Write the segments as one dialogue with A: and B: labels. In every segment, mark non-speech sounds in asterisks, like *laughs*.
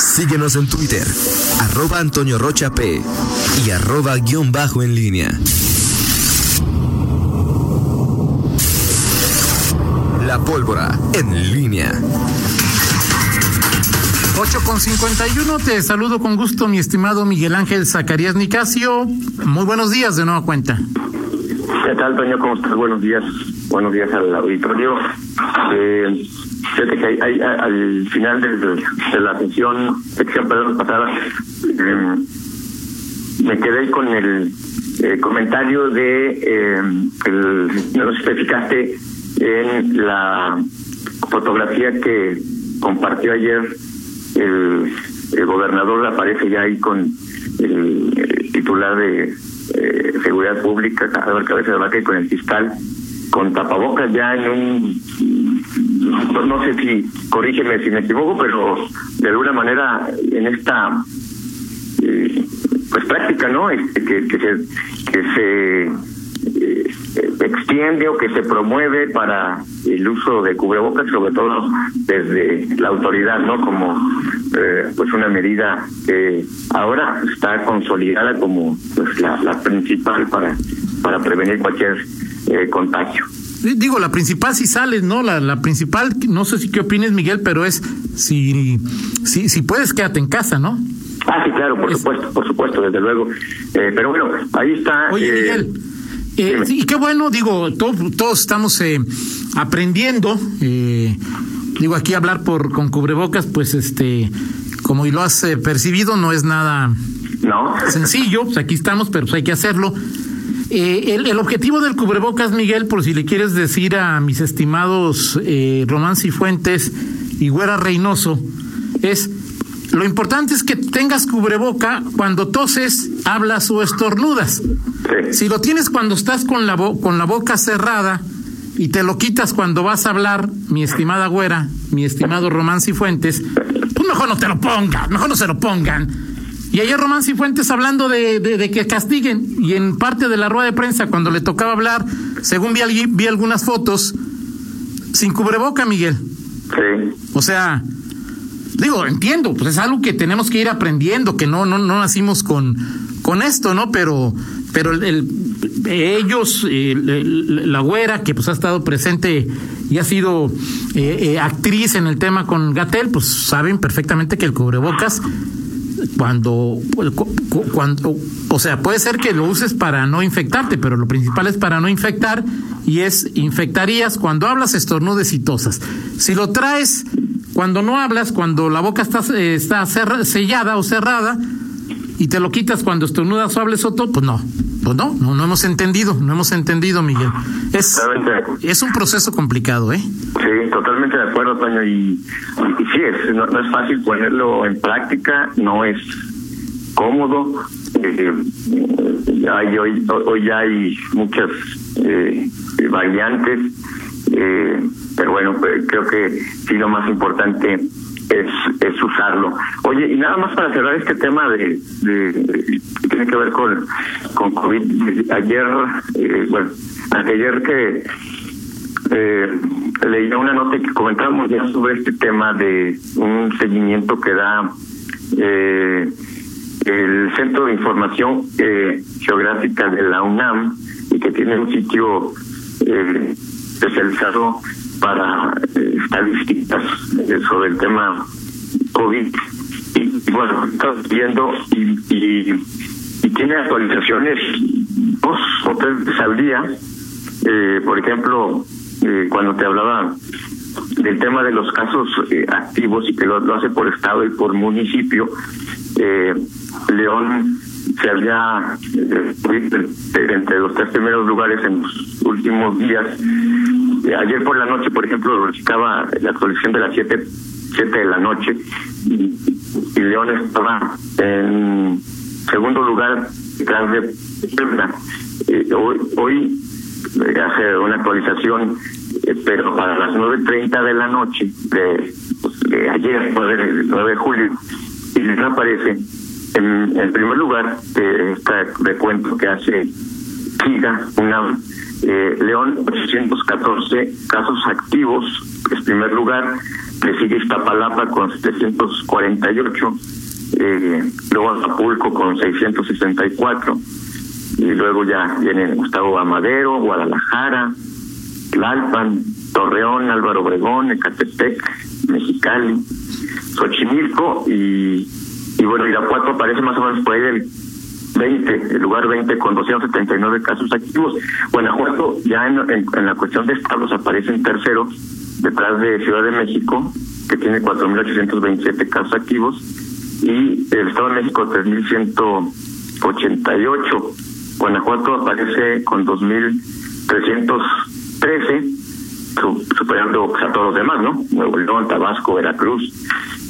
A: Síguenos en Twitter, arroba Antonio Rocha P y arroba guion bajo en línea. La pólvora en línea.
B: 8 con 51, te saludo con gusto, mi estimado Miguel Ángel Zacarías Nicasio. Muy buenos días de nueva cuenta.
C: ¿Qué tal, Toño? ¿Cómo estás? Buenos días. Buenos días al auditorio. Eh, fíjate que hay, hay, al final de, de, la sesión, pasada, eh, me quedé con el eh, comentario de eh, el, nos especificaste en la fotografía que compartió ayer el, gobernador aparece ya ahí con el, titular de eh, seguridad pública, cabeza de vaca y con el fiscal con tapabocas ya en un no, no, sé si corrígeme si me equivoco pero de alguna manera en esta eh, pues práctica no este, que, que se que se eh, extiende o que se promueve para el uso de cubrebocas sobre todo desde la autoridad no como eh, pues una medida que ahora está consolidada como pues la, la principal para para prevenir cualquier eh, contagio.
B: Digo, la principal si sales, ¿no? La, la principal, no sé si qué opines, Miguel, pero es si, si, si puedes, quédate en casa, ¿no?
C: Ah, sí, claro, por es... supuesto, por supuesto, desde luego. Eh, pero bueno, ahí está.
B: Oye, eh, Miguel. Eh, sí, qué bueno, digo, todo, todos estamos eh, aprendiendo. Eh, digo, aquí hablar por con cubrebocas, pues este, como lo has percibido, no es nada
C: no.
B: sencillo. Pues aquí estamos, pero pues hay que hacerlo. Eh, el, el, objetivo del cubrebocas, Miguel, por si le quieres decir a mis estimados eh, Román Cifuentes y Güera Reynoso, es lo importante es que tengas cubreboca cuando toses, hablas o estornudas.
C: Sí.
B: Si lo tienes cuando estás con la, con la boca cerrada y te lo quitas cuando vas a hablar, mi estimada Güera, mi estimado Román Cifuentes, pues mejor no te lo pongan, mejor no se lo pongan. Y ayer Román Cifuentes hablando de, de, de, que castiguen, y en parte de la rueda de prensa, cuando le tocaba hablar, según vi, vi algunas fotos, sin cubreboca, Miguel.
C: Sí.
B: O sea, digo, entiendo, pues es algo que tenemos que ir aprendiendo, que no, no, no nacimos con, con esto, ¿no? Pero, pero el, el ellos, el, la güera, que pues ha estado presente y ha sido eh, eh, actriz en el tema con Gatel, pues saben perfectamente que el cubrebocas cuando, cuando, o sea, puede ser que lo uses para no infectarte, pero lo principal es para no infectar y es infectarías cuando hablas estornudes y tosas. Si lo traes cuando no hablas, cuando la boca está, eh, está sellada o cerrada y te lo quitas cuando estornudas o hables o todo, pues no. Pues no, no, no hemos entendido, no hemos entendido, Miguel. Es, es un proceso complicado, ¿eh?
C: Sí, totalmente de acuerdo, Toño. Y, es, no, no, es fácil ponerlo en práctica, no es cómodo. Eh, hay, hoy, hoy hay muchas eh, variantes, eh, pero bueno, pues, creo que sí lo más importante es, es usarlo. Oye, y nada más para cerrar este tema de, de, de tiene que ver con, con COVID. Ayer, eh, bueno, ayer que eh, leí una nota que comentábamos ya sobre este tema de un seguimiento que da eh, el Centro de Información eh, Geográfica de la UNAM y que tiene un sitio eh, especializado para eh, estadísticas eh, sobre el tema COVID. Y, bueno, estamos viendo y, y, y, tiene actualizaciones dos o tres al día. Eh, por ejemplo, cuando te hablaba del tema de los casos activos y que lo, hace por estado y por municipio, León se había entre los tres primeros lugares en los últimos días ayer por la noche, por ejemplo, verificaba la actualización de las 7 siete de la noche y, León estaba en segundo lugar detrás de. Eh, hoy, hoy eh, hace una actualización, eh, pero para las 9.30 de la noche de, de ayer, 9 de, 9 de julio, y les aparece en, en primer lugar de este recuento que hace SIGA, una eh, León 814 casos activos, es primer lugar, le sigue Iztapalapa con 748, eh, luego Acapulco con 664, y luego ya viene Gustavo Amadero, Guadalajara, Tlalpan, Torreón, Álvaro Obregón, Ecatepec, Mexicali, Xochimilco y, y bueno, Irapuato aparece más o menos por ahí del 20, el lugar 20 con 279 casos activos. Guanajuato ya en, en, la cuestión de estados aparece en tercero, detrás de Ciudad de México, que tiene 4.827 casos activos, y el Estado de México 3.188. Guanajuato aparece con 2.313 superando pues, a todos los demás, ¿no? Nuevo León, Tabasco, Veracruz.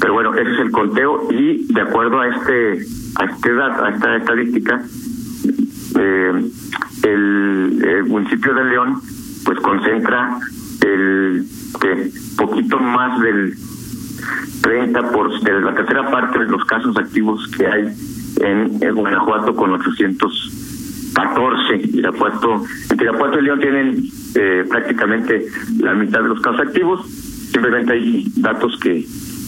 C: Pero bueno, ese es el conteo y de acuerdo a este a este a esta estadística, eh, el, municipio de León pues concentra el poquito más del 30 por de la tercera parte de los casos activos que hay en, Guanajuato con 814 Irapuato entre Irapuato y León tienen eh, prácticamente la mitad de los casos activos. Simplemente hay datos que,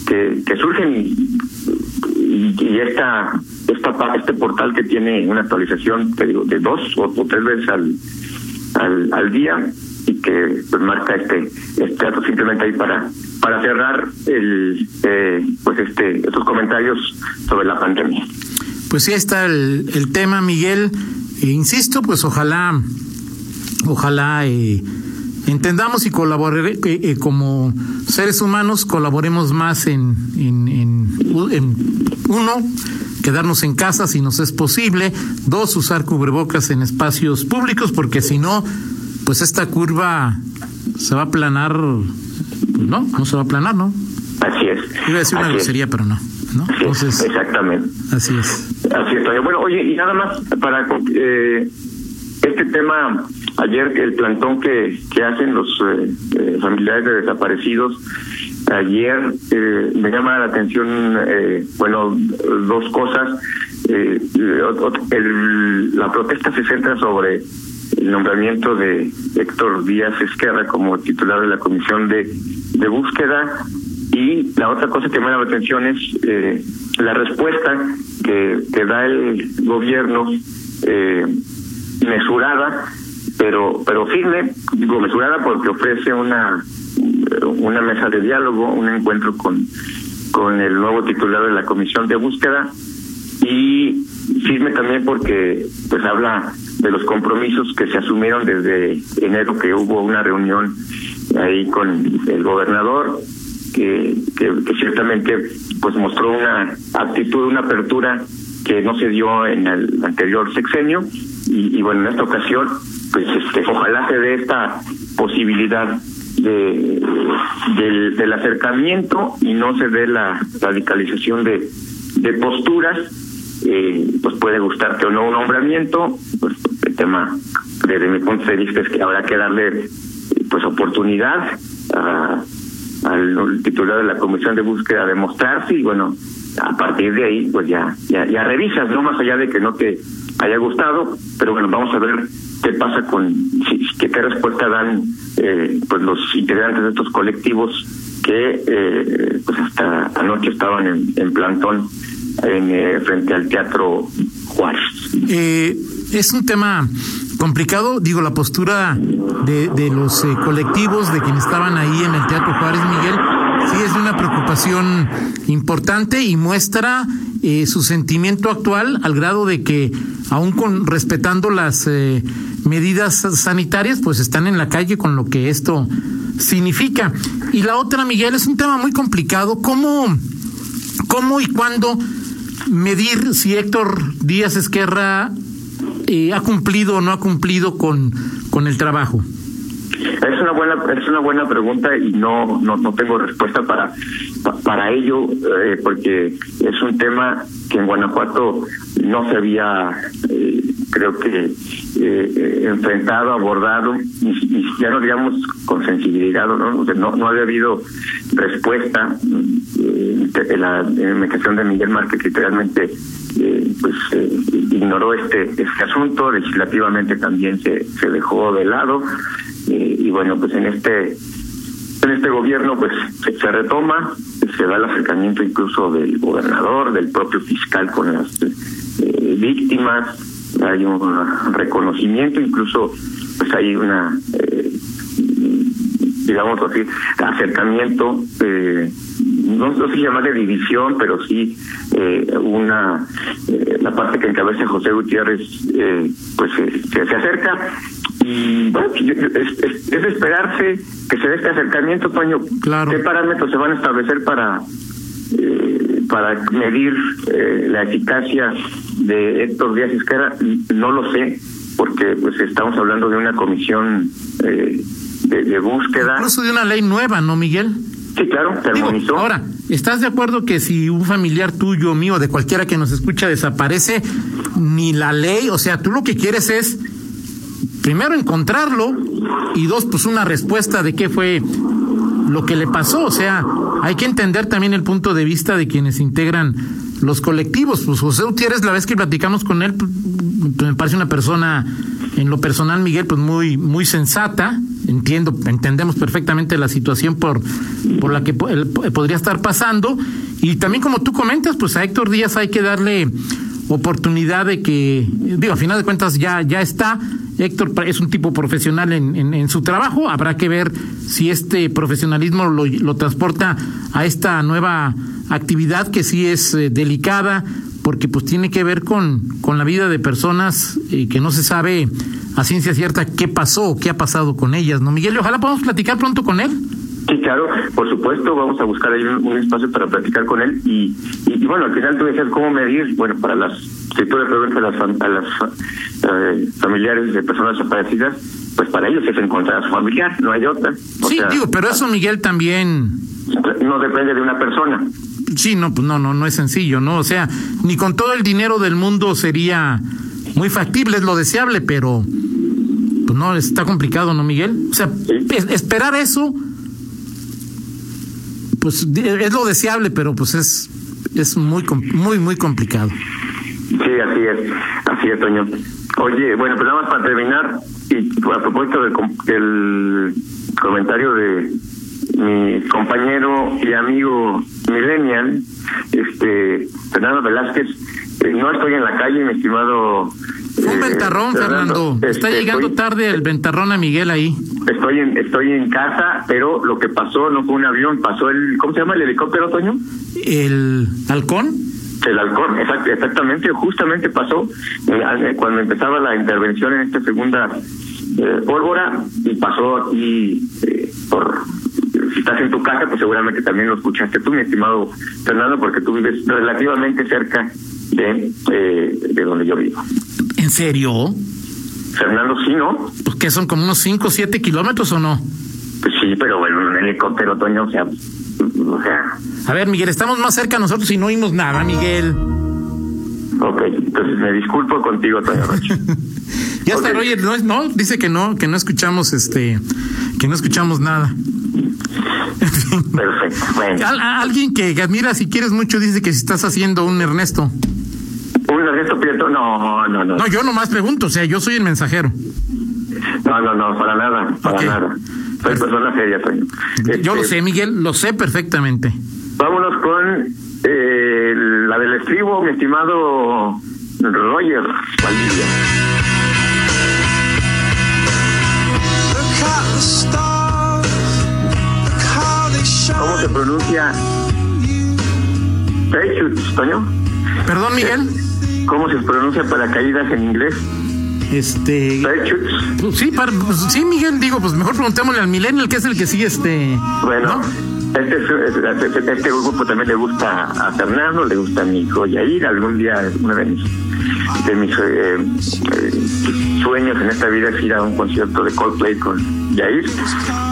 C: que, surgen y, y, esta, esta, este portal que tiene una actualización digo, de dos o, tres veces al, al, al día y que pues marca este este dato. Simplemente ahí para para cerrar el eh, pues este estos comentarios sobre la pandemia.
B: Pues sí está el, el tema Miguel e insisto pues ojalá ojalá eh, entendamos y colaboremos eh, eh, como seres humanos, colaboremos más en, en, en, uno, quedarnos en casa si nos es posible, dos, usar cubrebocas en espacios públicos, porque si no, pues esta curva se va a aplanar, pues no, no se va a aplanar, ¿no?
C: Así es.
B: Iba a decir una grosería, pero no. ¿no?
C: Entonces, exactamente.
B: Así es.
C: Así es. Bueno, oye, y nada más para eh, este tema, ayer el plantón que, que hacen los eh, eh, familiares de desaparecidos, ayer eh, me llama la atención, bueno, dos cosas. la protesta se centra sobre el nombramiento de Héctor Díaz Esquerra como titular de la comisión de, de búsqueda y la otra cosa que me llama la atención es la respuesta que, que da el gobierno eh, mesurada, pero pero firme, digo mesurada porque ofrece una una mesa de diálogo, un encuentro con con el nuevo titular de la comisión de búsqueda y firme también porque pues habla de los compromisos que se asumieron desde enero que hubo una reunión ahí con el gobernador que, que, que ciertamente pues mostró una actitud, una apertura que no se dio en el anterior sexenio. Y, bueno, en esta ocasión, pues este, ojalá se dé esta posibilidad de, del, acercamiento y no se dé la radicalización de, de posturas, eh, pues puede gustarte o no un nombramiento, pues el tema desde mi punto de vista es que habrá que darle pues oportunidad a, al titular de la comisión de búsqueda de mostrarse y bueno, a partir de ahí pues ya, ya, ya revisas, no más allá de que no te haya gustado, pero bueno, vamos a ver qué pasa con, qué, qué respuesta dan eh, pues los integrantes de estos colectivos que eh, pues hasta anoche estaban en, en plantón en, eh, frente al Teatro Juárez.
B: Eh, es un tema complicado, digo, la postura de, de los eh, colectivos, de quienes estaban ahí en el Teatro Juárez Miguel, sí es una preocupación importante y muestra eh, su sentimiento actual al grado de que, aún con respetando las eh, medidas sanitarias, pues están en la calle con lo que esto significa. Y la otra, Miguel, es un tema muy complicado. ¿Cómo, cómo y cuándo medir si Héctor Díaz Esquerra eh, ha cumplido o no ha cumplido con, con el trabajo?
C: Es una buena es una buena pregunta y no no, no tengo respuesta para para ello eh, porque es un tema que en Guanajuato no se había eh, creo que eh, enfrentado abordado y, ya no digamos con sensibilidad no no, no había habido respuesta en la administración de Miguel Márquez que realmente pues ignoró este este asunto legislativamente también se se dejó de lado y bueno, pues en este en este gobierno pues se, retoma, se da el acercamiento incluso del gobernador, del propio fiscal con las eh, víctimas, hay un reconocimiento, incluso pues hay una, eh, digamos así, acercamiento, eh, no, no se llama de división, pero sí eh, una, la parte que encabeza José Gutiérrez, pues se, acerca y bueno, es, es, esperarse que se dé este acercamiento, Toño.
B: Claro.
C: ¿Qué parámetros se van a establecer para para medir la eficacia de Héctor Díaz Isquera? No lo sé porque pues estamos hablando de una comisión eh, de, búsqueda.
B: Incluso de una ley nueva, ¿no, Miguel?
C: Sí, claro, se
B: Ahora, ¿estás de acuerdo que si un familiar tuyo, mío, de cualquiera que nos escucha desaparece, ni la ley, o sea, tú lo que quieres es, primero, encontrarlo y dos, pues una respuesta de qué fue lo que le pasó, o sea, hay que entender también el punto de vista de quienes integran los colectivos. Pues José Gutiérrez, la vez que platicamos con él, pues, me parece una persona, en lo personal, Miguel, pues muy, muy sensata. Entiendo, entendemos perfectamente la situación por, por la que podría estar pasando. Y también, como tú comentas, pues a Héctor Díaz hay que darle oportunidad de que, digo, a final de cuentas ya, ya está. Héctor es un tipo profesional en, en, su trabajo. Habrá que ver si este profesionalismo lo, lo transporta a esta nueva actividad que sí es eh, delicada porque pues tiene que ver con, con la vida de personas eh, que no se sabe a ciencia cierta qué pasó qué ha pasado con ellas, ¿no, Miguel? ojalá podamos platicar pronto con él.
C: Sí, claro, por supuesto, vamos a buscar ahí un, espacio para platicar con él y, y, bueno, al final tú decías cómo medir, bueno, para las, si tú le preguntas a las, a las eh, familiares de personas desaparecidas, pues para ellos es encontrar a su familiar, no hay otra.
B: sí, digo, pero eso Miguel también...
C: No depende de una persona.
B: Sí, no, pues no, no, no es sencillo, ¿no? O sea, ni con todo el dinero del mundo sería muy factible, es lo deseable, pero pues no, está complicado, ¿no, Miguel? O sea, esperar eso pues es lo deseable, pero pues es es muy muy muy complicado.
C: Sí, así es, así es, Toño. Oye, bueno, pues nada más para terminar y a propósito del, del comentario de mi compañero y amigo millennial, este Fernando Velázquez, no estoy en la calle, mi estimado
B: un eh, ventarrón, Fernando. Está este, llegando tarde el ventarrón a Miguel ahí.
C: Estoy en, estoy en casa, pero lo que pasó no fue un avión, pasó el, ¿cómo se llama el helicóptero, Toño?
B: El halcón.
C: El halcón, exactamente, justamente pasó eh, cuando empezaba la intervención en esta segunda eh, pólvora y pasó aquí por estás en tu casa, pues seguramente también lo escuchaste tú, mi estimado Fernando, porque tú vives relativamente cerca de, de donde yo vivo.
B: ¿En serio?
C: Fernando, sí, ¿no?
B: Pues que son como unos 5 o 7 kilómetros o no?
C: Pues sí, pero bueno, un helicóptero, Toño, o sea, o sea...
B: A ver, Miguel, estamos más cerca nosotros y no oímos nada, Miguel.
C: Ok, entonces me disculpo contigo, Toño Rocha. *laughs*
B: ya está, oye, no, no, dice que no, que no escuchamos, este, que no escuchamos nada.
C: Perfecto, bueno.
B: alguien que admira si quieres mucho dice que si estás haciendo un Ernesto.
C: Un Ernesto Prieto, no, no, no.
B: No, yo nomás pregunto, o sea, yo soy el mensajero.
C: No, no, no, para nada, para nada. Soy persona seria, soy.
B: Yo lo
C: Este,
B: sé, Miguel, lo sé perfectamente.
C: Vámonos con eh, la del estribo, mi estimado Roger Valdivia. ¿Cómo se pronuncia? Toño.
B: Perdón, Miguel.
C: ¿Cómo se pronuncia paracaídas en inglés?
B: Este.
C: Parachutes.
B: sí, pues sí, Miguel, digo, pues mejor preguntémosle al Millennial, que es el que sigue este.
C: Bueno, este, es- este, este grupo también le gusta a Fernando, le gusta a mi hijo Yair. Algún día, uno de mis, de mis eh, eh, sueños en esta vida es ir a un concierto de Coldplay con Yair.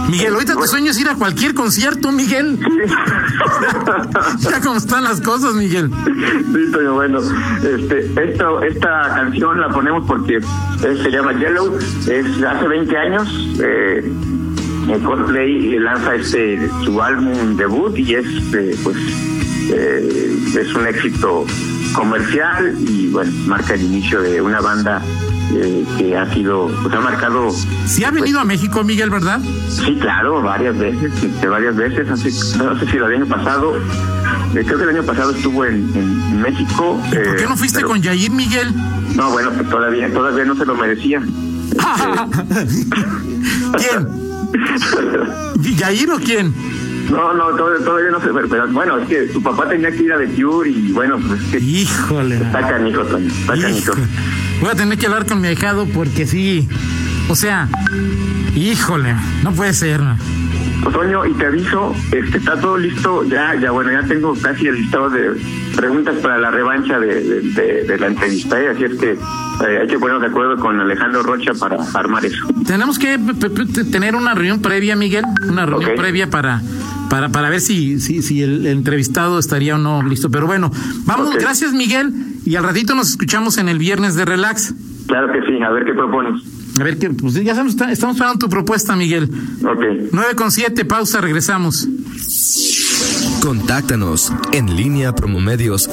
B: Miguel, ahorita tu sueño es ir a cualquier concierto, Miguel. *laughs* *laughs* ya como están las cosas, Miguel.
C: Sí, pero bueno, este, esto, esta canción la ponemos porque eh, se llama Yellow, es hace 20 años, eh, Coldplay lanza este su álbum debut y es eh, pues eh, es un éxito comercial y bueno marca el inicio de una banda eh, que ha sido, pues ha marcado.
B: ¿Sí ha venido a México, Miguel, verdad?
C: Sí, claro, varias veces, este, varias veces. Así, no sé si el año pasado, eh, creo que el año pasado estuvo en, en México.
B: ¿Y ¿Por qué no fuiste
C: pero-
B: con Yair, Miguel?
C: No, bueno, pues todavía, todavía no se lo merecía. *laughs*
B: ¿Quién? *laughs* ¿Yair o quién?
C: No, no, todavía, todavía no se pero, pero, bueno, es que su papá tenía que ir a The Cure y bueno, pues es que
B: Híjole.
C: está canijo, está canijo.
B: Voy a tener que hablar con mi ahijado porque sí. O sea, híjole, no puede ser.
C: Pues, Toño, y te aviso, este, está todo listo, ya, ya, bueno, ya tengo casi el listado de preguntas para la revancha de, de, de- de la entrevista, ¿eh? así es que eh, hay que ponernos de acuerdo con Alejandro Rocha para armar eso.
B: Tenemos que tener una reunión previa, Miguel, una reunión
C: Ok.
B: previa para para para ver si si, si el entrevistado estaría o no listo. Pero bueno, vamos,
C: Ok.
B: gracias Miguel y al ratito nos escuchamos en el viernes de relax.
C: Claro que sí, a ver qué propones.
B: A ver qué, pues ya estamos, estamos esperando tu propuesta, Miguel.
C: Ok.
B: 9 con 7, pausa, regresamos.
A: Contáctanos en línea promomedios